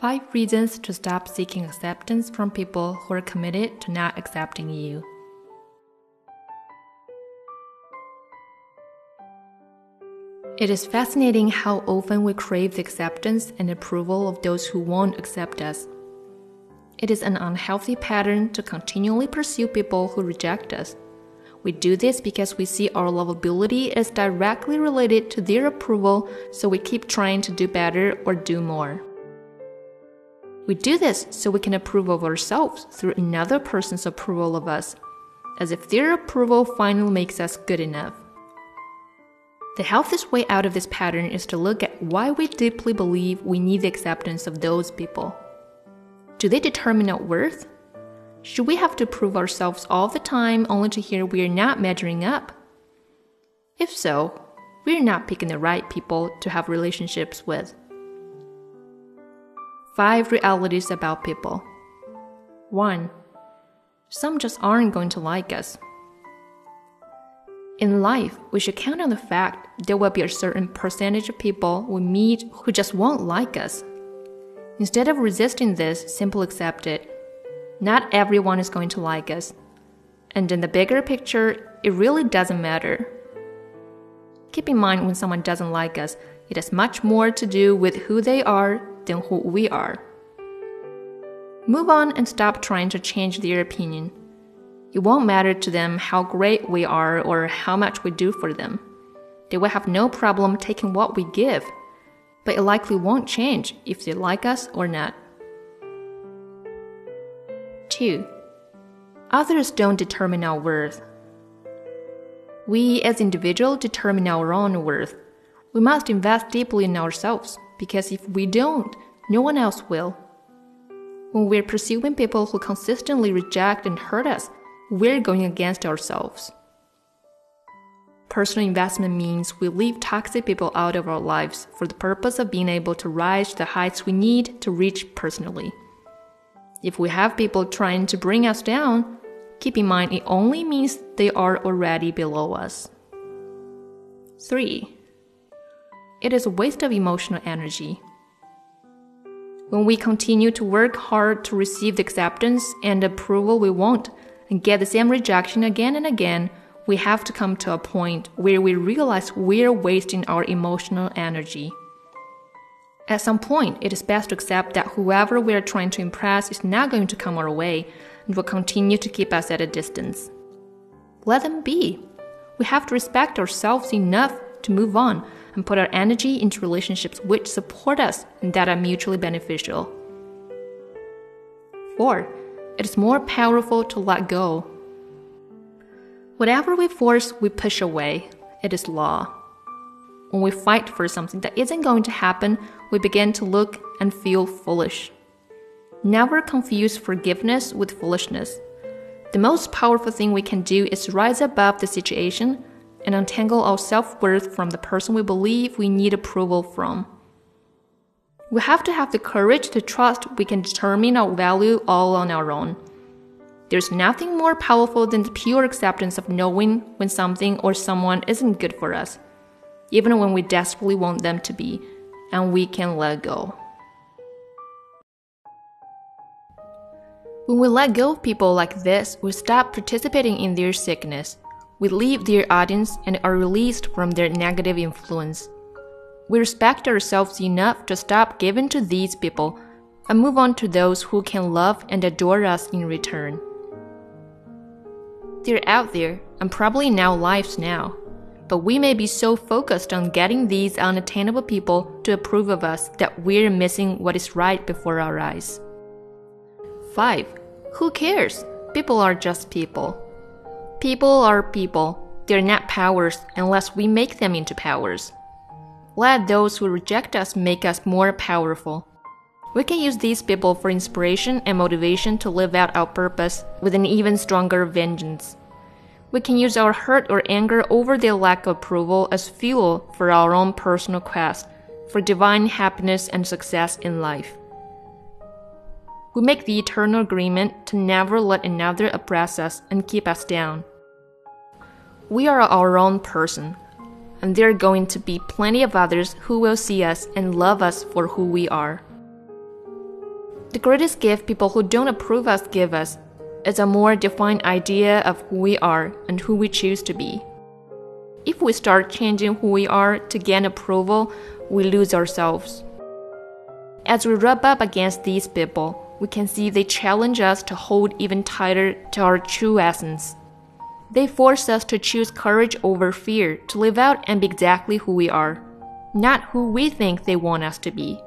5 reasons to stop seeking acceptance from people who are committed to not accepting you. It is fascinating how often we crave the acceptance and approval of those who won't accept us. It is an unhealthy pattern to continually pursue people who reject us. We do this because we see our lovability as directly related to their approval, so we keep trying to do better or do more. We do this so we can approve of ourselves through another person's approval of us, as if their approval finally makes us good enough. The healthiest way out of this pattern is to look at why we deeply believe we need the acceptance of those people. Do they determine our worth? Should we have to prove ourselves all the time only to hear we are not measuring up? If so, we're not picking the right people to have relationships with. 5 realities about people. 1. Some just aren't going to like us. In life, we should count on the fact there will be a certain percentage of people we meet who just won't like us. Instead of resisting this, simply accept it. Not everyone is going to like us. And in the bigger picture, it really doesn't matter. Keep in mind when someone doesn't like us, it has much more to do with who they are than who we are. Move on and stop trying to change their opinion. It won't matter to them how great we are or how much we do for them. They will have no problem taking what we give, but it likely won't change if they like us or not. 2. Others don't determine our worth. We as individuals determine our own worth. We must invest deeply in ourselves because if we don't, no one else will. When we're pursuing people who consistently reject and hurt us, we're going against ourselves. Personal investment means we leave toxic people out of our lives for the purpose of being able to rise to the heights we need to reach personally. If we have people trying to bring us down, keep in mind it only means they are already below us. 3. It is a waste of emotional energy. When we continue to work hard to receive the acceptance and approval we want and get the same rejection again and again, we have to come to a point where we realize we're wasting our emotional energy. At some point, it is best to accept that whoever we are trying to impress is not going to come our way and will continue to keep us at a distance. Let them be. We have to respect ourselves enough to move on and put our energy into relationships which support us and that are mutually beneficial. 4. It is more powerful to let go. Whatever we force, we push away. It is law. When we fight for something that isn't going to happen, we begin to look and feel foolish. Never confuse forgiveness with foolishness. The most powerful thing we can do is rise above the situation and untangle our self worth from the person we believe we need approval from. We have to have the courage to trust we can determine our value all on our own. There's nothing more powerful than the pure acceptance of knowing when something or someone isn't good for us, even when we desperately want them to be, and we can let go. When we let go of people like this, we stop participating in their sickness we leave their audience and are released from their negative influence. We respect ourselves enough to stop giving to these people and move on to those who can love and adore us in return. They're out there and probably in our lives now, but we may be so focused on getting these unattainable people to approve of us that we're missing what is right before our eyes. 5. Who cares? People are just people. People are people. They're not powers unless we make them into powers. Let those who reject us make us more powerful. We can use these people for inspiration and motivation to live out our purpose with an even stronger vengeance. We can use our hurt or anger over their lack of approval as fuel for our own personal quest for divine happiness and success in life. We make the eternal agreement to never let another oppress us and keep us down. We are our own person, and there are going to be plenty of others who will see us and love us for who we are. The greatest gift people who don't approve us give us is a more defined idea of who we are and who we choose to be. If we start changing who we are to gain approval, we lose ourselves. As we rub up against these people, we can see they challenge us to hold even tighter to our true essence. They force us to choose courage over fear, to live out and be exactly who we are, not who we think they want us to be.